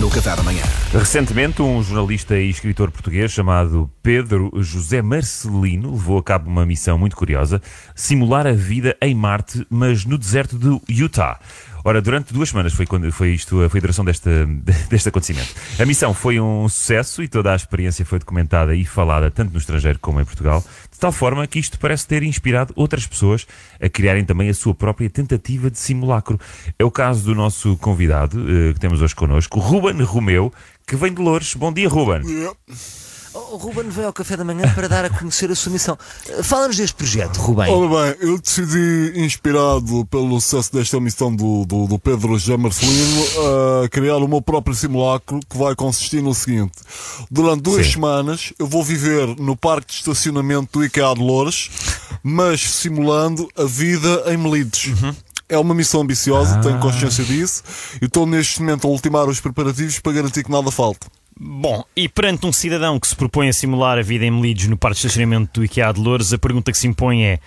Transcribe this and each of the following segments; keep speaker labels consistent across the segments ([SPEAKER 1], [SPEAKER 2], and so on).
[SPEAKER 1] no Café da Manhã.
[SPEAKER 2] Recentemente, um jornalista e escritor português chamado Pedro José Marcelino levou a cabo uma missão muito curiosa: simular a vida em Marte, mas no deserto do Utah. Ora, durante duas semanas foi, quando, foi isto a duração deste, deste acontecimento. A missão foi um sucesso e toda a experiência foi documentada e falada tanto no estrangeiro como em Portugal, de tal forma que isto parece ter inspirado outras pessoas a criarem também a sua própria tentativa de simulacro. É o caso do nosso convidado, eh, que temos hoje connosco, Ruben Romeu, que vem de Lourdes. Bom dia, Ruben.
[SPEAKER 3] O Ruben veio ao café da manhã para dar a conhecer a sua missão. Eh, Fala-nos deste projeto, Ruben.
[SPEAKER 4] Ora bem, eu decidi, inspirado pelo sucesso desta missão do, do, do Pedro G. Marcelino, a criar o meu próprio simulacro que vai consistir no seguinte. Durante duas
[SPEAKER 2] Sim.
[SPEAKER 4] semanas eu vou viver no parque de estacionamento do IKEA de Loures, mas simulando a vida em Melides. É uma missão ambiciosa, tenho consciência disso, e estou neste momento a ultimar os preparativos para garantir que nada falte.
[SPEAKER 5] Bom, e perante um cidadão que se propõe a simular a vida em Melides no parque de estacionamento do IKEA de Louros, a pergunta que se impõe é: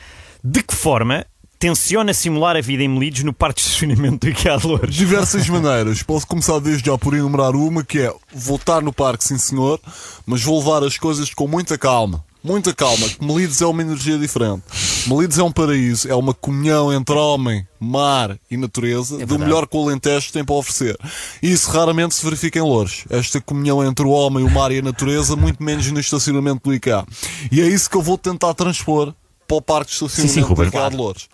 [SPEAKER 5] de que forma tenciona simular a vida em Melides no parque de estacionamento do IKEA de Louros?
[SPEAKER 4] Diversas maneiras. Posso começar desde já por enumerar uma que é voltar no parque, sim senhor, mas vou levar as coisas com muita calma. Muita calma, que Melides é uma energia diferente. Melides é um paraíso, é uma comunhão entre homem, mar e natureza, do melhor que o Alentejo tem para oferecer. E isso raramente se verifica em Louros. Esta comunhão entre o homem, o mar e a natureza, muito menos no estacionamento do IKEA. E é isso que eu vou tentar transpor para o parque de estacionamento
[SPEAKER 2] sim, Ruben,
[SPEAKER 4] do
[SPEAKER 2] claro.
[SPEAKER 4] de Louros.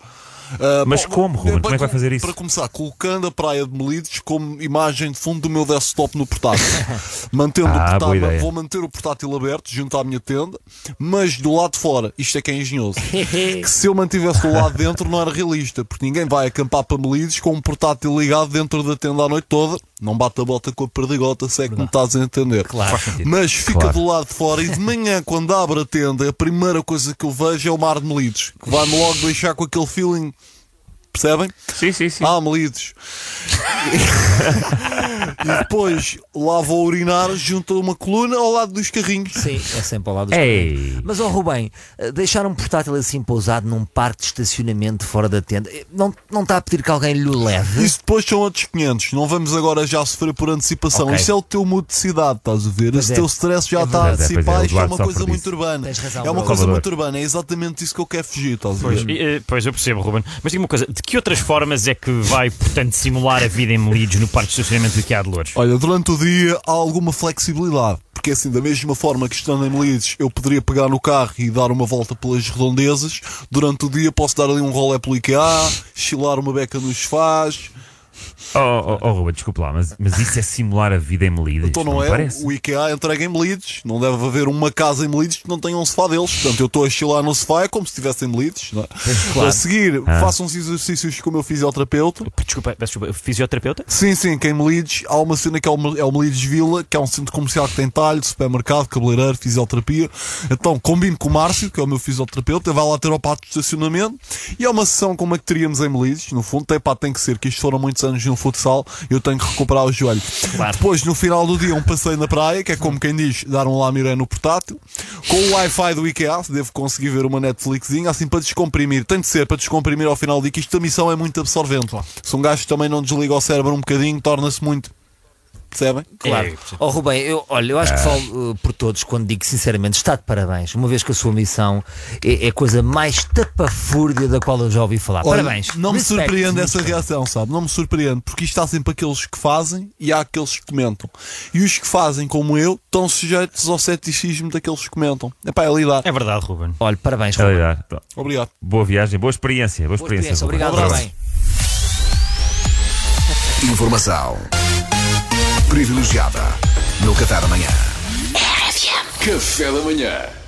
[SPEAKER 4] Ah,
[SPEAKER 2] Mas
[SPEAKER 4] bom,
[SPEAKER 2] como, Ruben?
[SPEAKER 4] bem,
[SPEAKER 2] Como é que vai fazer isso?
[SPEAKER 4] Para começar, colocando a praia de Melides como imagem de fundo do meu desktop no portátil. Mantendo
[SPEAKER 2] Ah,
[SPEAKER 4] o portátil, vou manter o portátil aberto junto à minha tenda, mas do lado de fora, isto é que é engenhoso. que se eu mantivesse do lado de dentro não era realista, porque ninguém vai acampar para Melides com um portátil ligado dentro da tenda a noite toda. Não bate a bota com a perdigota, se é que me estás a entender.
[SPEAKER 3] Claro.
[SPEAKER 4] Mas fica
[SPEAKER 2] Claro.
[SPEAKER 4] do lado de fora e de manhã, quando abre a tenda, a primeira coisa que eu vejo é o mar de Melides, que vai-me logo deixar com aquele feeling. Percebem?
[SPEAKER 2] Sim, sim, sim.
[SPEAKER 4] Ah, Melides. e depois lá vou urinar junto a uma coluna ao lado dos carrinhos.
[SPEAKER 3] Sim, é sempre ao lado dos
[SPEAKER 2] Ei.
[SPEAKER 3] clientes. Mas, ó Rubem, eh, deixar um portátil assim pousado num parque de estacionamento fora da tenda, eh, não, não está a pedir que alguém lhe o leve?
[SPEAKER 4] Isso depois são outros 500. Não vamos agora já sofrer por antecipação.
[SPEAKER 3] Ok.
[SPEAKER 4] Isso é o teu mood de cidade, estás a ver?
[SPEAKER 3] Pois
[SPEAKER 4] Esse
[SPEAKER 3] é.
[SPEAKER 4] teu stress já
[SPEAKER 3] É
[SPEAKER 4] está a.
[SPEAKER 2] Pois é,
[SPEAKER 4] antecipar.
[SPEAKER 2] pois é, o
[SPEAKER 4] Isto é uma coisa muito urbana.
[SPEAKER 3] Razão,
[SPEAKER 4] é uma coisa
[SPEAKER 2] Salvador.
[SPEAKER 4] muito urbana. É exatamente isso que eu quero fugir, estás a
[SPEAKER 5] Pois,
[SPEAKER 4] ver?
[SPEAKER 5] e, eh, pois, eu percebo, Ruben. Mas diga uma coisa: de que outras formas é que vai, portanto, simular a vida em Melides no parque de estacionamento do IKEA de Louros?
[SPEAKER 4] Olha, durante o dia há alguma flexibilidade. Porque assim, da mesma forma que estando em Melides, eu poderia pegar no carro e dar uma volta pelas redondezas, durante o dia posso dar ali um rolé pelo IKEA, chilar uma beca nos sofás.
[SPEAKER 2] Oh, oh, oh, Ruben, desculpa lá, mas, mas isso é simular a vida em Melides?
[SPEAKER 4] Então não,
[SPEAKER 2] me
[SPEAKER 4] é?
[SPEAKER 2] Parece?
[SPEAKER 4] O IKEA entrega em Melides. Não deve haver uma casa em Melides que não tenha um sofá deles. Portanto, eu estou a chilar no sofá, é como se estivesse em Melides. Não é? A seguir,
[SPEAKER 2] Ah.
[SPEAKER 4] faço uns exercícios com o meu fisioterapeuta.
[SPEAKER 5] Desculpa, desculpa, fisioterapeuta?
[SPEAKER 4] Sim, sim, que em Melides há uma cena que é o, é o Melides Vila, que é um centro comercial que tem talho, supermercado, cabeleireiro, fisioterapia. Então combino com o Márcio, que é o meu fisioterapeuta, vai lá ter ao pátio de estacionamento e é uma sessão como a que teríamos em Melides. No fundo, tem, pá, tem que ser, que isto foram muitos anos no futsal, eu tenho que recuperar o joelho. Depois, no final do dia, um passeio na praia, que é como quem diz, dar um lamiré no portátil, com o Wi-Fi do IKEA, devo conseguir ver uma Netflixinha, assim para descomprimir. Tem de ser para descomprimir ao final do dia, que isto da missão é muito absorvente. Se um gajo também não desliga o cérebro um bocadinho, torna-se muito. Percebem?
[SPEAKER 3] Claro.
[SPEAKER 5] É,
[SPEAKER 3] Ó Rubem, eu, olha, eu acho que falo uh, por todos quando digo sinceramente, está de parabéns, uma vez que a sua missão é, é a coisa mais tapafúrdia da qual eu já ouvi falar.
[SPEAKER 4] Olha,
[SPEAKER 3] parabéns.
[SPEAKER 4] Não me
[SPEAKER 3] Respect.
[SPEAKER 4] surpreende essa reação, sabe? Não me surpreende, porque isto há sempre aqueles que fazem e há aqueles que comentam. E os que fazem, como eu, estão sujeitos ao ceticismo daqueles que comentam. É pá, é lidar.
[SPEAKER 5] É verdade, Ruben.
[SPEAKER 3] Olha, parabéns,
[SPEAKER 2] É
[SPEAKER 3] Rubem.
[SPEAKER 2] verdade. Então,
[SPEAKER 4] Obrigado.
[SPEAKER 2] Boa viagem, boa experiência. Boa
[SPEAKER 3] Boa
[SPEAKER 2] experiência. Ruben.
[SPEAKER 3] Obrigado. Rubem.
[SPEAKER 1] Informação privilegiada no Café da Manhã.
[SPEAKER 6] Café da manhã.